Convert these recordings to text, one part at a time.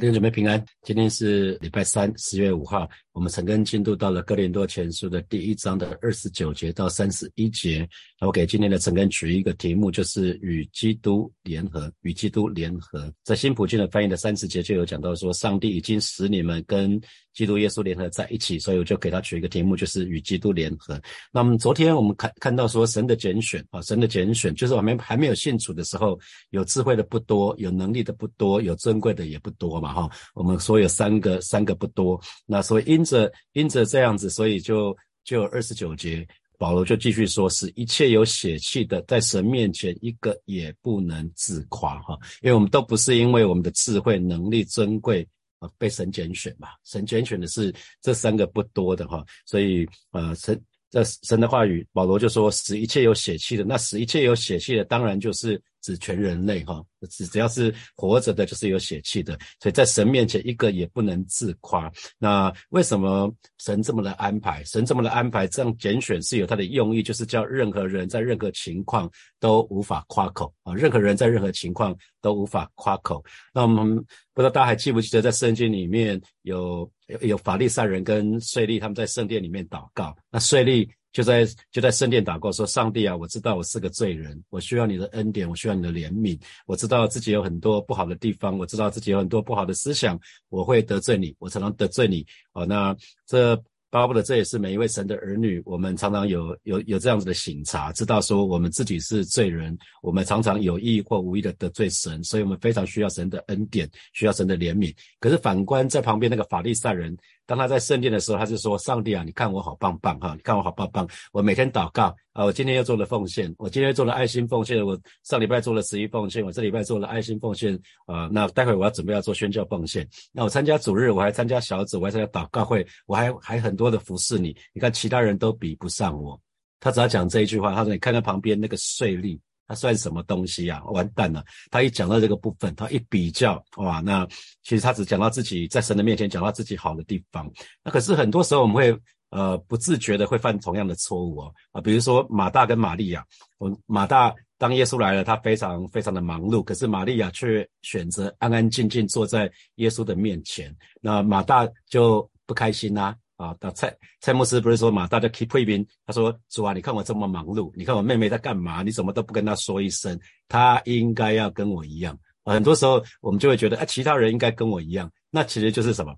弟兄姊妹平安，今天是礼拜三，十月五号。我们陈根进度到了哥林多前书的第一章的二十九节到三十一节。我给今天的陈根取一个题目，就是与基督联合。与基督联合，在新普京的翻译的三十节就有讲到说，上帝已经使你们跟基督耶稣联合在一起，所以我就给他取一个题目，就是与基督联合。那么昨天我们看看到说，神的拣选啊，神的拣选，就是我们还没有信主的时候，有智慧的不多，有能力的不多，有尊贵的也不多嘛，哈。我们说有三个，三个不多。那所以因着因着这样子，所以就就二十九节，保罗就继续说，是一切有血气的，在神面前一个也不能自夸哈，因为我们都不是因为我们的智慧、能力、尊贵啊被神拣选嘛，神拣选的是这三个不多的哈，所以呃神这神的话语，保罗就说，使一切有血气的，那使一切有血气的，当然就是。指全人类哈，只只要是活着的，就是有血气的，所以在神面前一个也不能自夸。那为什么神这么的安排？神这么的安排，这样拣选是有他的用意，就是叫任何人在任何情况都无法夸口啊，任何人在任何情况都无法夸口。那我们不知道大家还记不记得，在圣经里面有有法利赛人跟税吏他们在圣殿里面祷告，那税吏。就在就在圣殿祷告说：“上帝啊，我知道我是个罪人，我需要你的恩典，我需要你的怜悯。我知道自己有很多不好的地方，我知道自己有很多不好的思想，我会得罪你，我常常得罪你。哦，那这。”巴不得这也是每一位神的儿女，我们常常有有有这样子的醒察，知道说我们自己是罪人，我们常常有意或无意的得罪神，所以我们非常需要神的恩典，需要神的怜悯。可是反观在旁边那个法利赛人，当他在圣殿的时候，他就说：“上帝啊，你看我好棒棒哈，你看我好棒棒，我每天祷告。”啊，我今天又做了奉献，我今天做了爱心奉献，我上礼拜做了十一奉献，我这礼拜做了爱心奉献，啊，那待会我要准备要做宣教奉献，那我参加主日，我还参加小组，我还参加祷告会，我还还很多的服侍你，你看其他人都比不上我，他只要讲这一句话，他说你看看旁边那个税吏，他算什么东西啊？完蛋了，他一讲到这个部分，他一比较，哇，那其实他只讲到自己在神的面前讲到自己好的地方，那可是很多时候我们会。呃，不自觉的会犯同样的错误哦，啊，比如说马大跟玛利亚，我马大当耶稣来了，他非常非常的忙碌，可是玛利亚却选择安安静静坐在耶稣的面前，那马大就不开心呐，啊那蔡蔡牧师不是说嘛大家 keep 退兵，他说主啊，你看我这么忙碌，你看我妹妹在干嘛，你怎么都不跟她说一声，她应该要跟我一样，很多时候我们就会觉得，哎，其他人应该跟我一样，那其实就是什么？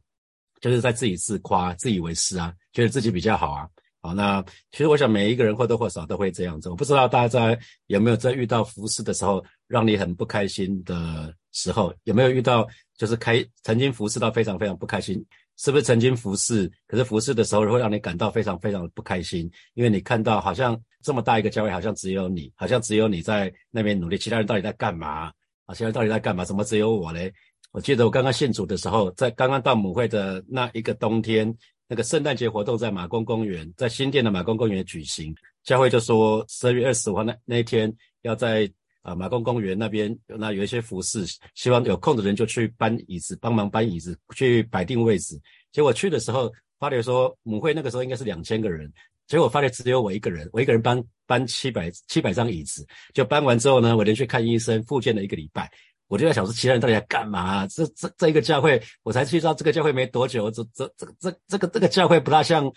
就是在自己自夸、自以为是啊，觉得自己比较好啊。好，那其实我想每一个人或多或少都会这样子。我不知道大家在有没有在遇到服侍的时候，让你很不开心的时候，有没有遇到就是开曾经服侍到非常非常不开心？是不是曾经服侍，可是服侍的时候会让你感到非常非常的不开心？因为你看到好像这么大一个教会，好像只有你，好像只有你在那边努力，其他人到底在干嘛？啊，其他人到底在干嘛？怎么只有我嘞？我记得我刚刚信主的时候，在刚刚到母会的那一个冬天，那个圣诞节活动在马公公园，在新店的马公公园举行。教会就说十二月二十五号那那一天要在啊马公公园那边，那有一些服饰，希望有空的人就去搬椅子，帮忙搬椅子，去摆定位置。结果去的时候，发觉说母会那个时候应该是两千个人，结果发觉只有我一个人，我一个人搬搬七百七百张椅子，就搬完之后呢，我连去看医生，复健了一个礼拜。我就在想说，其他人到底在干嘛？这这这一个教会，我才去到这个教会没多久，这这这这这个这个教会不大像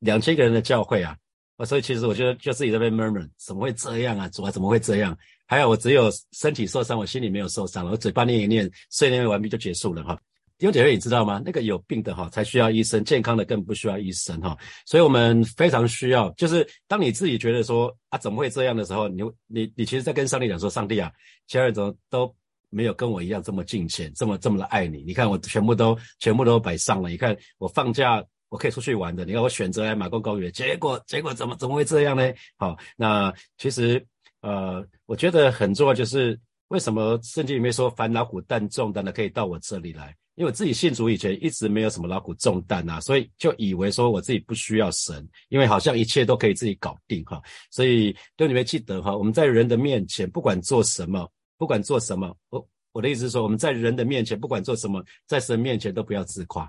两千个人的教会啊！啊，所以其实我觉得就自己在被 murmur，怎么会这样啊？主啊，怎么会这样？还有我只有身体受伤，我心里没有受伤了，我嘴巴念一念，碎念完毕就结束了哈。弟兄姐妹，你知道吗？那个有病的哈才需要医生，健康的更不需要医生哈。所以我们非常需要，就是当你自己觉得说啊怎么会这样的时候，你你你其实在跟上帝讲说，上帝啊，其他人怎么都。没有跟我一样这么敬虔，这么这么的爱你。你看我全部都全部都摆上了。你看我放假我可以出去玩的。你看我选择来马公公园，结果结果怎么怎么会这样呢？好，那其实呃，我觉得很重要就是为什么圣经里面说烦恼苦担重担的可以到我这里来？因为我自己信主以前一直没有什么劳苦重担啊，所以就以为说我自己不需要神，因为好像一切都可以自己搞定哈。所以对你们记得哈，我们在人的面前不管做什么。不管做什么，我我的意思是说，我们在人的面前，不管做什么，在神面前都不要自夸，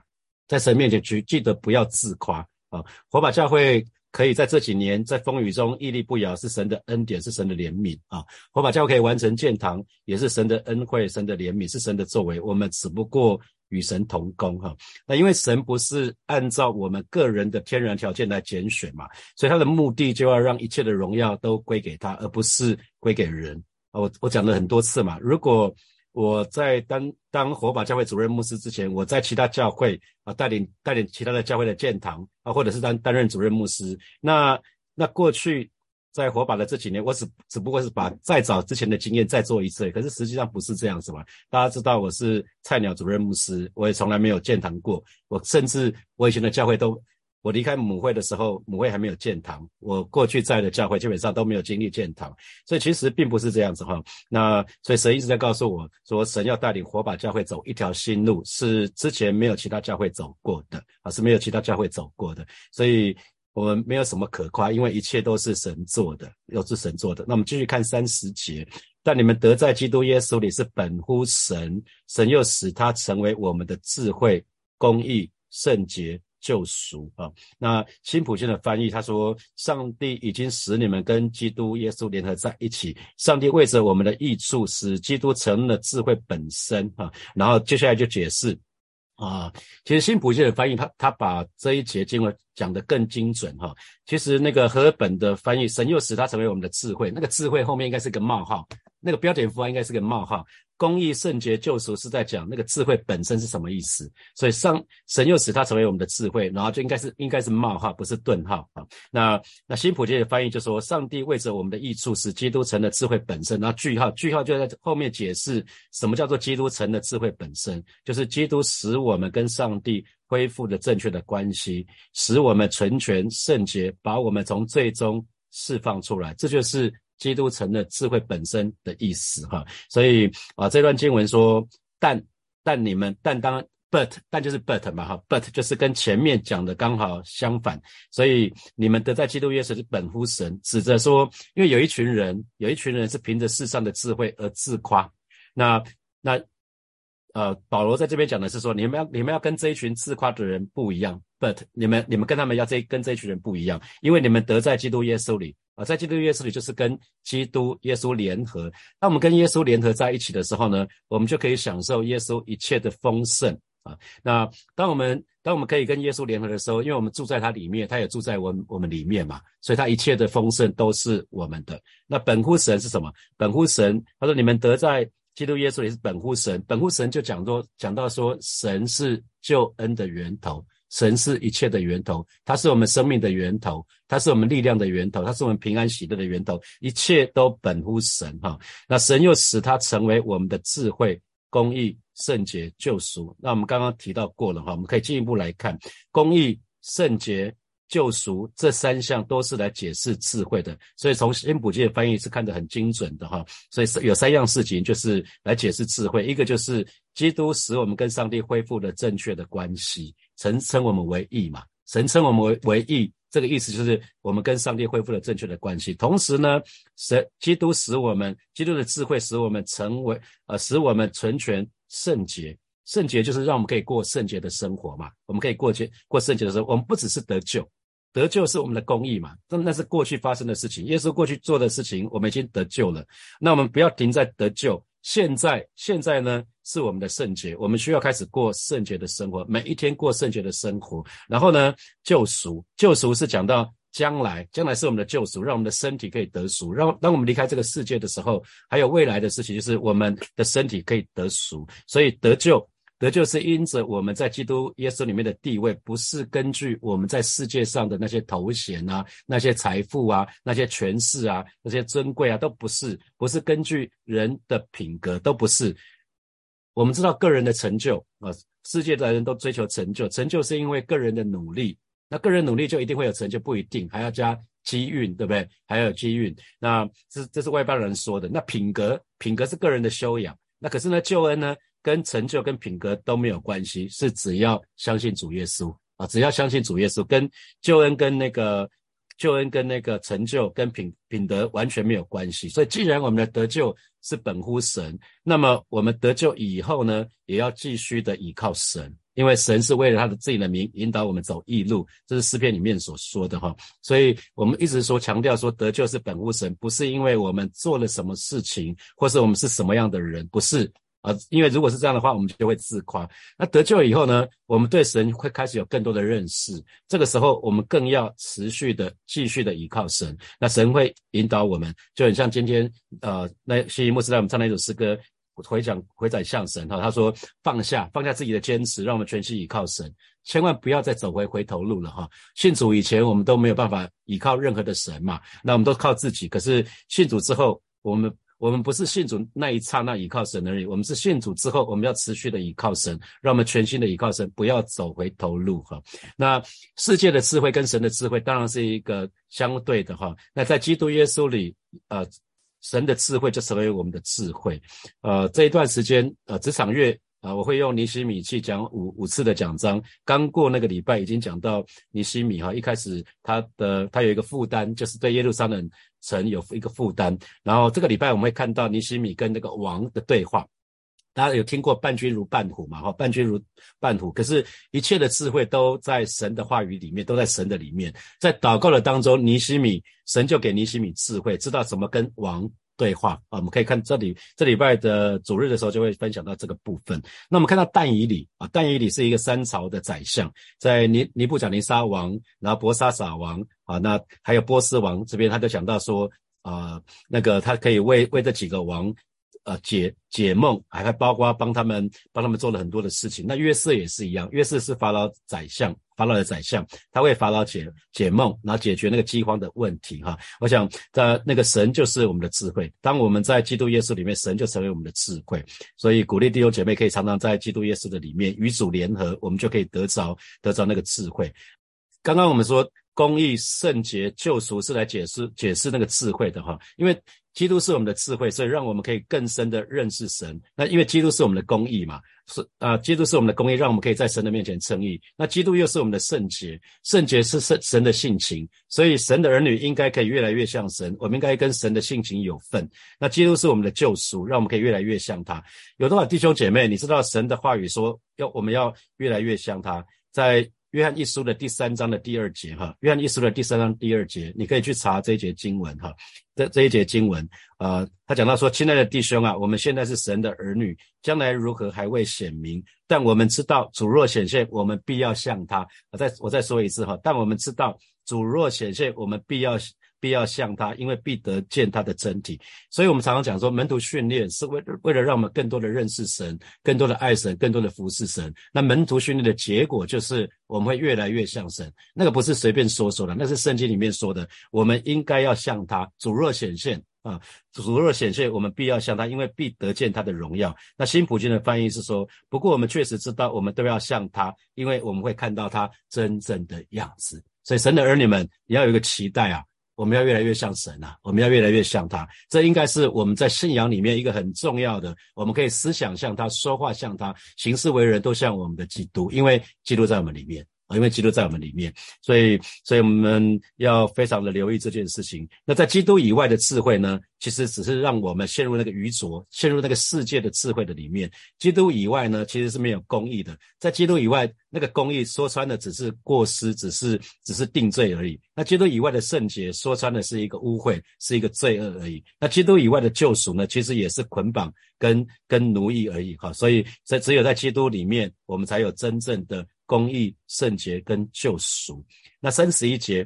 在神面前去记得不要自夸啊！火把教会可以在这几年在风雨中屹立不摇，是神的恩典，是神的怜悯啊！火把教会可以完成建堂，也是神的恩惠，神的怜悯，是神的作为。我们只不过与神同工哈。那因为神不是按照我们个人的天然条件来拣选嘛，所以他的目的就要让一切的荣耀都归给他，而不是归给人啊。我我讲了很多次嘛，如果我在当当火把教会主任牧师之前，我在其他教会啊带领带领其他的教会的建堂啊，或者是担担任主任牧师，那那过去。在火把的这几年，我只只不过是把再早之前的经验再做一次，可是实际上不是这样子嘛？大家知道我是菜鸟主任牧师，我也从来没有建堂过。我甚至我以前的教会都，我离开母会的时候，母会还没有建堂。我过去在的教会基本上都没有经历建堂，所以其实并不是这样子哈。那所以神一直在告诉我说，神要带领火把教会走一条新路，是之前没有其他教会走过的啊，是没有其他教会走过的，所以。我们没有什么可夸，因为一切都是神做的，又是神做的。那我们继续看三十节，但你们得在基督耶稣里是本乎神，神又使他成为我们的智慧、公义、圣洁、救赎啊。那新普信的翻译他说，上帝已经使你们跟基督耶稣联合在一起，上帝为着我们的益处，使基督成了智慧本身啊。然后接下来就解释。啊，其实新普信的翻译，他他把这一节经文讲得更精准哈。其实那个和本的翻译，神又使他成为我们的智慧，那个智慧后面应该是个冒号，那个标点符号应该是个冒号。公义、圣洁、救赎是在讲那个智慧本身是什么意思，所以上神又使他成为我们的智慧，然后就应该是应该是冒号，不是顿号啊。那那新普界的翻译就说，上帝为着我们的益处，使基督成了智慧本身，然后句号句号就在后面解释什么叫做基督成了智慧本身，就是基督使我们跟上帝恢复的正确的关系，使我们纯全圣洁，把我们从最终释放出来，这就是。基督城的智慧本身的意思，哈，所以啊，这段经文说，但但你们但当 but 但就是 but 嘛，哈，but 就是跟前面讲的刚好相反，所以你们得在基督耶稣是本乎神，指着说，因为有一群人，有一群人是凭着世上的智慧而自夸，那那呃，保罗在这边讲的是说，你们要你们要跟这一群自夸的人不一样，but 你们你们跟他们要这跟这一群人不一样，因为你们得在基督耶稣里。啊，在基督耶稣里就是跟基督耶稣联合。当我们跟耶稣联合在一起的时候呢，我们就可以享受耶稣一切的丰盛啊。那当我们当我们可以跟耶稣联合的时候，因为我们住在他里面，他也住在我我们里面嘛，所以他一切的丰盛都是我们的。那本乎神是什么？本乎神，他说你们得在基督耶稣也是本乎神。本乎神就讲说讲到说神是救恩的源头。神是一切的源头，它是我们生命的源头，它是我们力量的源头，它是我们平安喜乐的源头，一切都本乎神哈。那神又使它成为我们的智慧、公义、圣洁、救赎。那我们刚刚提到过了哈，我们可以进一步来看，公义、圣洁、救赎这三项都是来解释智慧的。所以从新普界的翻译是看得很精准的哈。所以有三样事情就是来解释智慧，一个就是基督使我们跟上帝恢复了正确的关系。神称我们为义嘛？神称我们为为义，这个意思就是我们跟上帝恢复了正确的关系。同时呢，神基督使我们，基督的智慧使我们成为呃，使我们纯全圣洁。圣洁就是让我们可以过圣洁的生活嘛。我们可以过节过圣洁的时候，我们不只是得救，得救是我们的公义嘛。那那是过去发生的事情，耶稣过去做的事情，我们已经得救了。那我们不要停在得救。现在，现在呢是我们的圣洁，我们需要开始过圣洁的生活，每一天过圣洁的生活。然后呢，救赎，救赎是讲到将来，将来是我们的救赎，让我们的身体可以得赎。让当我们离开这个世界的时候，还有未来的事情，就是我们的身体可以得赎。所以得救。得救是因着我们在基督耶稣里面的地位，不是根据我们在世界上的那些头衔啊、那些财富啊、那些权势啊、那些尊贵啊，都不是，不是根据人的品格，都不是。我们知道个人的成就啊，世界的人都追求成就，成就是因为个人的努力，那个人努力就一定会有成就，不一定，还要加机运，对不对？还有机运，那这这是外邦人说的。那品格，品格是个人的修养，那可是呢，救恩呢？跟成就跟品格都没有关系，是只要相信主耶稣啊，只要相信主耶稣，跟救恩跟那个救恩跟那个成就跟品品德完全没有关系。所以，既然我们的得救是本乎神，那么我们得救以后呢，也要继续的依靠神，因为神是为了他的自己的名引导我们走义路，这是诗篇里面所说的哈。所以我们一直说强调说得救是本乎神，不是因为我们做了什么事情，或是我们是什么样的人，不是。啊，因为如果是这样的话，我们就会自夸。那得救以后呢，我们对神会开始有更多的认识。这个时候，我们更要持续的、继续的依靠神。那神会引导我们，就很像今天呃，那西牧师在我们唱那首诗歌，回讲回转向神哈。他说放下放下自己的坚持，让我们全心依靠神，千万不要再走回回头路了哈。信主以前，我们都没有办法依靠任何的神嘛，那我们都靠自己。可是信主之后，我们。我们不是信主那一刹那依靠神而已，我们是信主之后，我们要持续的依靠神，让我们全新的依靠神，不要走回头路哈。那世界的智慧跟神的智慧当然是一个相对的哈。那在基督耶稣里，呃，神的智慧就成为我们的智慧。呃，这一段时间，呃，职场月啊，我会用尼西米去讲五五次的讲章。刚过那个礼拜已经讲到尼西米哈，一开始他的他有一个负担，就是对耶路撒冷。城有一个负担，然后这个礼拜我们会看到尼西米跟那个王的对话。大家有听过“伴君如伴虎”嘛？哈，“伴君如伴虎”，可是一切的智慧都在神的话语里面，都在神的里面。在祷告的当中，尼西米神就给尼西米智慧，知道怎么跟王。对话啊，我们可以看这里，这礼拜的主日的时候就会分享到这个部分。那我们看到但以里啊，但以里是一个三朝的宰相，在尼尼布甲尼撒王，然后博沙撒王啊，那还有波斯王这边，他就讲到说啊，那个他可以为为这几个王。呃，解解梦，还包括帮他们帮他们做了很多的事情。那约瑟也是一样，约瑟是法老宰相，法老的宰相，他为法老解解梦，然后解决那个饥荒的问题。哈，我想在那个神就是我们的智慧。当我们在基督耶稣里面，神就成为我们的智慧。所以鼓励弟兄姐妹可以常常在基督耶稣的里面与主联合，我们就可以得着得着那个智慧。刚刚我们说公义、圣洁、救赎是来解释解释那个智慧的哈，因为。基督是我们的智慧，所以让我们可以更深的认识神。那因为基督是我们的公义嘛，是啊，基督是我们的公义，让我们可以在神的面前称义。那基督又是我们的圣洁，圣洁是神神的性情，所以神的儿女应该可以越来越像神。我们应该跟神的性情有份。那基督是我们的救赎，让我们可以越来越像他。有多少弟兄姐妹，你知道神的话语说要我们要越来越像他，在。约翰一书的第三章的第二节，哈，约翰一书的第三章第二节，你可以去查这一节经文，哈，这这一节经文，啊，他讲到说，亲爱的弟兄啊，我们现在是神的儿女，将来如何还未显明，但我们知道主若显现，我们必要向他。我再我再说一次，哈，但我们知道主若显现，我们必要。必要像他，因为必得见他的真体。所以，我们常常讲说，门徒训练是为为了让我们更多的认识神，更多的爱神，更多的服侍神。那门徒训练的结果就是我们会越来越像神。那个不是随便说说的，那是圣经里面说的。我们应该要像他，主若显现啊，主若显现，我们必要像他，因为必得见他的荣耀。那新普京的翻译是说，不过我们确实知道，我们都要像他，因为我们会看到他真正的样子。所以，神的儿女们，你要有一个期待啊。我们要越来越像神呐！我们要越来越像他，这应该是我们在信仰里面一个很重要的。我们可以思想像他，说话像他，行事为人都像我们的基督，因为基督在我们里面。因为基督在我们里面，所以，所以我们要非常的留意这件事情。那在基督以外的智慧呢？其实只是让我们陷入那个愚拙，陷入那个世界的智慧的里面。基督以外呢，其实是没有公义的。在基督以外，那个公义说穿的只是过失，只是只是定罪而已。那基督以外的圣洁，说穿的是一个污秽，是一个罪恶而已。那基督以外的救赎呢，其实也是捆绑跟跟奴役而已。哈，所以在只有在基督里面，我们才有真正的。公义、圣洁跟救赎。那三十一节，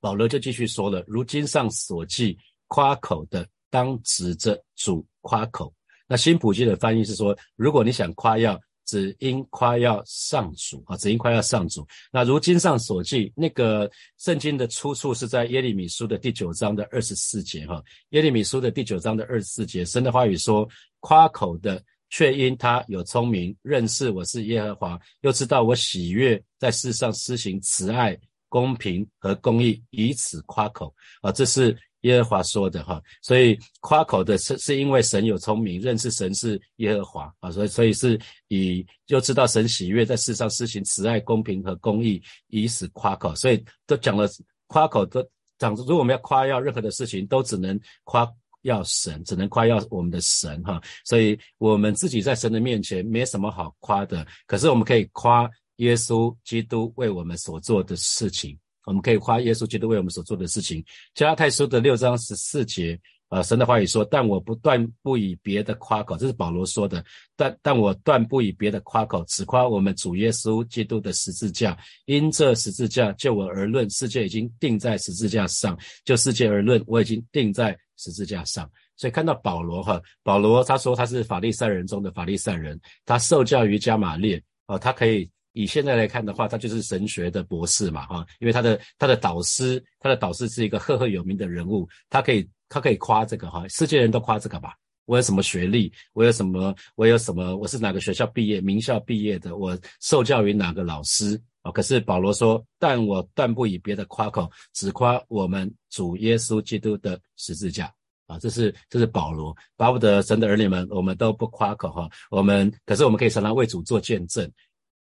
保罗就继续说了：如今上所记，夸口的当指着主夸口。那新普济的翻译是说：如果你想夸耀，只因夸耀上主啊，只因夸耀上主。那如今上所记，那个圣经的出处是在耶利米书的第九章的二十四节哈。耶利米书的第九章的二十四节，神的话语说：夸口的。却因他有聪明，认识我是耶和华，又知道我喜悦在世上施行慈爱、公平和公义，以此夸口啊！这是耶和华说的哈，所以夸口的是是因为神有聪明，认识神是耶和华啊，所以所以是以又知道神喜悦在世上施行慈爱、公平和公义，以此夸口，所以都讲了夸口都讲，如果我们要夸耀任何的事情，都只能夸。要神，只能夸耀我们的神哈，所以我们自己在神的面前没什么好夸的。可是我们可以夸耶稣基督为我们所做的事情，我们可以夸耶稣基督为我们所做的事情。加拉太书的六章十四节呃，神的话语说，但我不断不以别的夸口，这是保罗说的。但但我断不以别的夸口，只夸我们主耶稣基督的十字架。因这十字架，就我而论，世界已经定在十字架上；就世界而论，我已经定在十字架上。所以看到保罗哈，保罗他说他是法利赛人中的法利赛人，他受教于加马列，哦，他可以。以现在来看的话，他就是神学的博士嘛，哈，因为他的他的导师，他的导师是一个赫赫有名的人物，他可以他可以夸这个哈，世界人都夸这个吧。我有什么学历？我有什么？我有什么？我是哪个学校毕业？名校毕业的？我受教于哪个老师？啊，可是保罗说，但我断不以别的夸口，只夸我们主耶稣基督的十字架。啊，这是这是保罗，巴不得神的儿女们，我们都不夸口哈，我们可是我们可以常常为主做见证。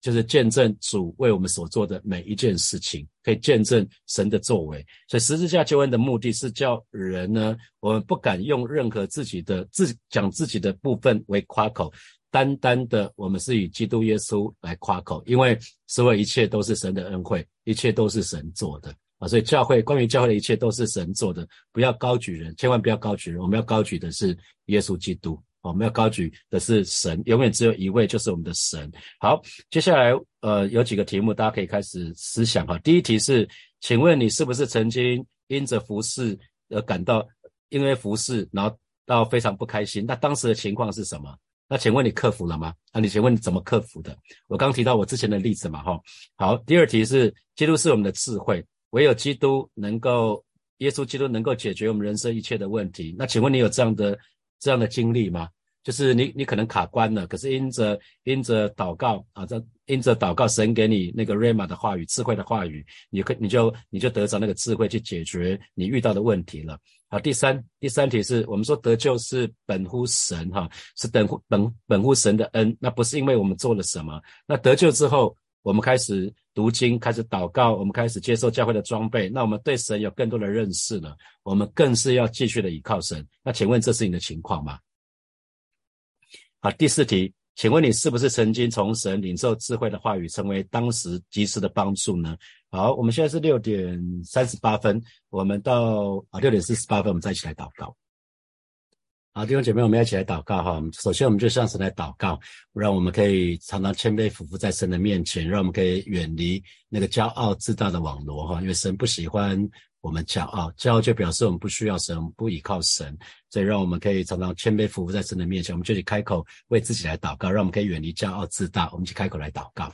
就是见证主为我们所做的每一件事情，可以见证神的作为。所以十字架救恩的目的是叫人呢，我们不敢用任何自己的自讲自己的部分为夸口，单单的我们是以基督耶稣来夸口，因为所有一切都是神的恩惠，一切都是神做的啊。所以教会关于教会的一切都是神做的，不要高举人，千万不要高举人，我们要高举的是耶稣基督。我们要高举的是神，永远只有一位，就是我们的神。好，接下来呃有几个题目，大家可以开始思想哈。第一题是，请问你是不是曾经因着服侍而感到因为服侍，然后到非常不开心？那当时的情况是什么？那请问你克服了吗？那，你请问你怎么克服的？我刚提到我之前的例子嘛，哈。好，第二题是，基督是我们的智慧，唯有基督能够，耶稣基督能够解决我们人生一切的问题。那请问你有这样的？这样的经历吗？就是你，你可能卡关了，可是因着因着祷告啊，这因着祷告，神给你那个 rama 的话语，智慧的话语，你可你就你就得着那个智慧去解决你遇到的问题了。好，第三第三题是我们说得救是本乎神哈，是等乎本本乎神的恩，那不是因为我们做了什么。那得救之后，我们开始读经，开始祷告，我们开始接受教会的装备，那我们对神有更多的认识了，我们更是要继续的倚靠神。那请问这是你的情况吗？好，第四题，请问你是不是曾经从神领受智慧的话语，成为当时及时的帮助呢？好，我们现在是六点三十八分，我们到啊六点四十八分，我们再一起来祷告。好，弟兄姐妹，我们要一起来祷告哈。首先，我们就向神来祷告，让我们可以常常谦卑俯伏在神的面前，让我们可以远离那个骄傲自大的网罗哈，因为神不喜欢。我们骄傲，骄傲就表示我们不需要神，不依靠神，所以让我们可以常常谦卑服务在神的面前。我们就去开口为自己来祷告，让我们可以远离骄傲自大。我们去开口来祷告，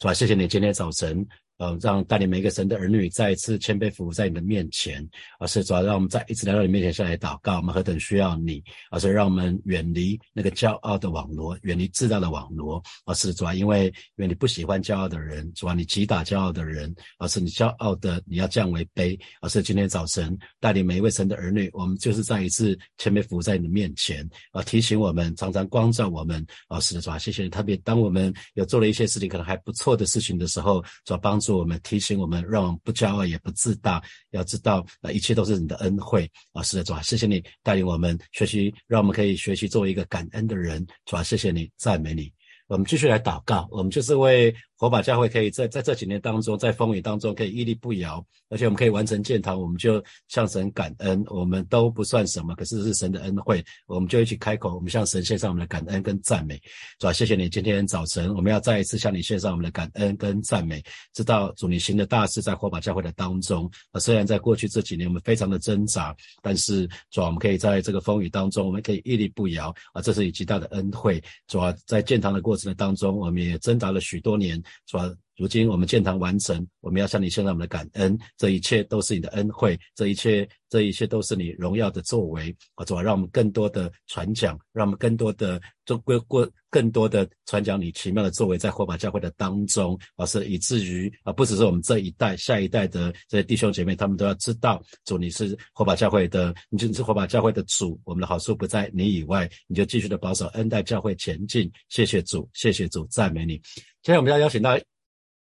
是吧？谢谢你今天早晨。呃，让带领每一个神的儿女再一次谦卑服务在你的面前，而是主要让我们再一次来到你面前下来祷告。我们何等需要你，而是让我们远离那个骄傲的网罗，远离自大的网罗。而是主要因为因为你不喜欢骄傲的人，主要你击打骄傲的人，而是你骄傲的你要降为卑。而是今天早晨带领每一位神的儿女，我们就是再一次谦卑服务在你的面前，啊，提醒我们，常常光照我们。啊，是的，主要谢谢你。特别当我们有做了一些事情，可能还不错的事情的时候，主要帮助。我们提醒我们，让我们不骄傲也不自大，要知道啊，一切都是你的恩惠老师的，主啊，谢谢你带领我们学习，让我们可以学习作为一个感恩的人，主啊，谢谢你，赞美你。我们继续来祷告，我们就是为。火把教会可以在在这几年当中，在风雨当中可以屹立不摇，而且我们可以完成建堂，我们就向神感恩。我们都不算什么，可是是神的恩惠，我们就一起开口，我们向神献上我们的感恩跟赞美。主啊，谢谢你今天早晨，我们要再一次向你献上我们的感恩跟赞美。知道主你行的大事在火把教会的当中啊，虽然在过去这几年我们非常的挣扎，但是主啊，我们可以在这个风雨当中，我们可以屹立不摇啊，这是以极大的恩惠。主啊，在建堂的过程的当中，我们也挣扎了许多年。是吧如今我们建堂完成，我们要向你献上我们的感恩，这一切都是你的恩惠，这一切，这一切都是你荣耀的作为啊！主啊，让我们更多的传讲，让我们更多的做过过更多的传讲你奇妙的作为，在火把教会的当中啊，是以至于啊，不只是我们这一代，下一代的这些弟兄姐妹，他们都要知道，主你是火把教会的，你就是火把教会的主，我们的好处不在你以外，你就继续的保守恩待教会前进。谢谢主，谢谢主，赞美你。现在我们要邀请到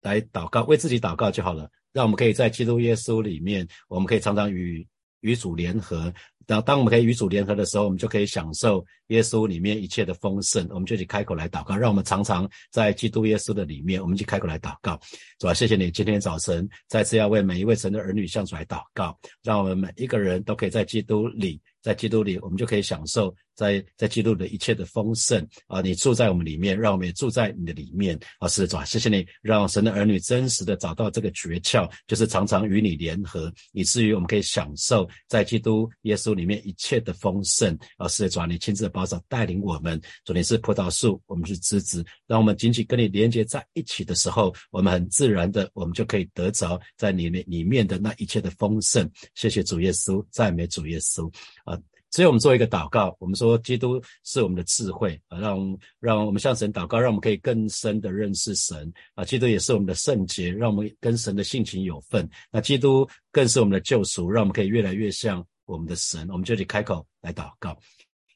来祷告，为自己祷告就好了。让我们可以在基督耶稣里面，我们可以常常与与主联合。当当我们可以与主联合的时候，我们就可以享受耶稣里面一切的丰盛。我们就去开口来祷告，让我们常常在基督耶稣的里面，我们去开口来祷告。主啊，谢谢你今天早晨再次要为每一位神的儿女向主来祷告，让我们每一个人都可以在基督里。在基督里，我们就可以享受在在基督的一切的丰盛啊！你住在我们里面，让我们也住在你的里面啊！是的，主，谢谢你，让神的儿女真实的找到这个诀窍，就是常常与你联合，以至于我们可以享受在基督耶稣里面一切的丰盛啊！是的，主，你亲自的保守带领我们，主你是葡萄树，我们是枝子，让我们紧紧跟你连接在一起的时候，我们很自然的，我们就可以得着在里面里面的那一切的丰盛。谢谢主耶稣，赞美主耶稣啊！所以我们做一个祷告，我们说基督是我们的智慧啊，让让我们向神祷告，让我们可以更深的认识神啊。基督也是我们的圣洁，让我们跟神的性情有份。那基督更是我们的救赎，让我们可以越来越像我们的神。我们就得开口来祷告，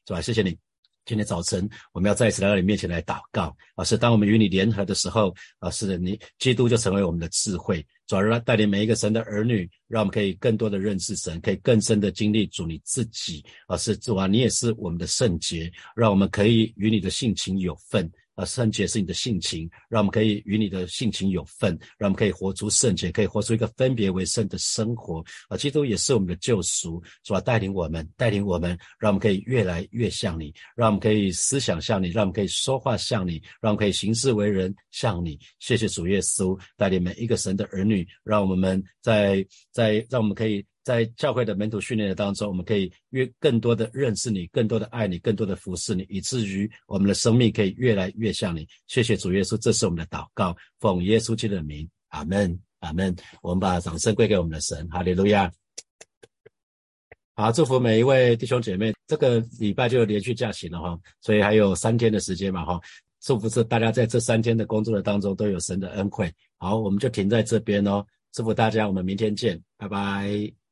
是吧？谢谢你。今天早晨，我们要再一次来到你面前来祷告啊！是当我们与你联合的时候啊，是，你基督就成为我们的智慧，转而带领每一个神的儿女，让我们可以更多的认识神，可以更深的经历主你自己啊！是主啊，你也是我们的圣洁，让我们可以与你的性情有份。啊，圣洁是你的性情，让我们可以与你的性情有份，让我们可以活出圣洁，可以活出一个分别为圣的生活。啊，基督也是我们的救赎，主要带领我们，带领我们，让我们可以越来越像你，让我们可以思想像你，让我们可以说话像你，让我们可以行事为人像你。谢谢主耶稣带领每一个神的儿女，让我们在在让我们可以。在教会的门徒训练的当中，我们可以越更多的认识你，更多的爱你，更多的服侍你，以至于我们的生命可以越来越像你。谢谢主耶稣，这是我们的祷告，奉耶稣基督的名，阿门，阿门。我们把掌声归给我们的神，哈利路亚。好，祝福每一位弟兄姐妹。这个礼拜就连续假期了哈，所以还有三天的时间嘛哈。祝福是大家在这三天的工作的当中都有神的恩惠。好，我们就停在这边哦。祝福大家，我们明天见，拜拜。